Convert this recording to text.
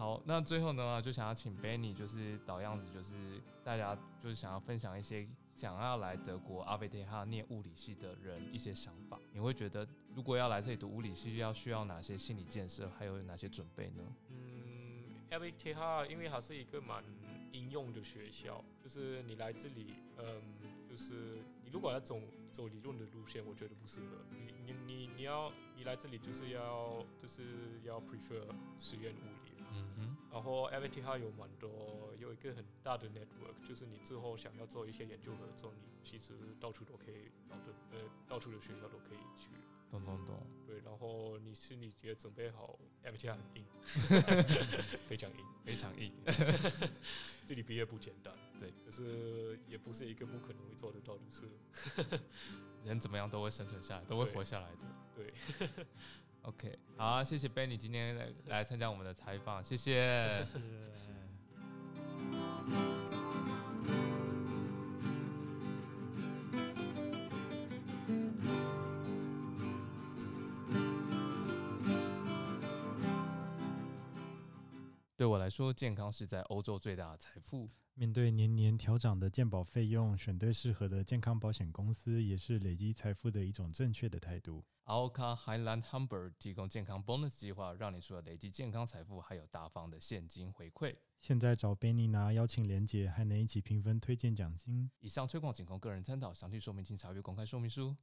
好，那最后呢，就想要请 Benny，就是老样子，就是大家就是想要分享一些想要来德国阿贝特哈念物理系的人一些想法。你会觉得，如果要来这里读物理系，要需要哪些心理建设，还有哪些准备呢？嗯，阿贝特哈因为它是一个蛮应用的学校，就是你来这里，嗯，就是你如果要走走理论的路线，我觉得不适合你。你你你要你来这里就是要就是要 prefer 实验物理。嗯哼。然后 a v t 它有蛮多有一个很大的 network，就是你之后想要做一些研究合作，你其实到处都可以找的，呃，到处的学校都可以去。懂懂懂。对，然后你心里觉得准备好 a v t 很硬，非常硬，非常硬。这里毕业不简单，对，可是也不是一个不可能会做得到的事。人怎么样都会生存下来，都会活下来的。对。OK，好啊，谢谢 Benny 今天来来参加我们的采访，谢谢。对我来说，健康是在欧洲最大的财富。面对年年调涨的健保费用，选对适合的健康保险公司，也是累积财富的一种正确的态度。Alka Highland Humber 提供健康 bonus 计划，让你除了累积健康财富，还有大方的现金回馈。现在找 Benny 拿邀请连结，还能一起平分推荐奖金。以上推广仅供个人参考，详细说明请查阅公开说明书。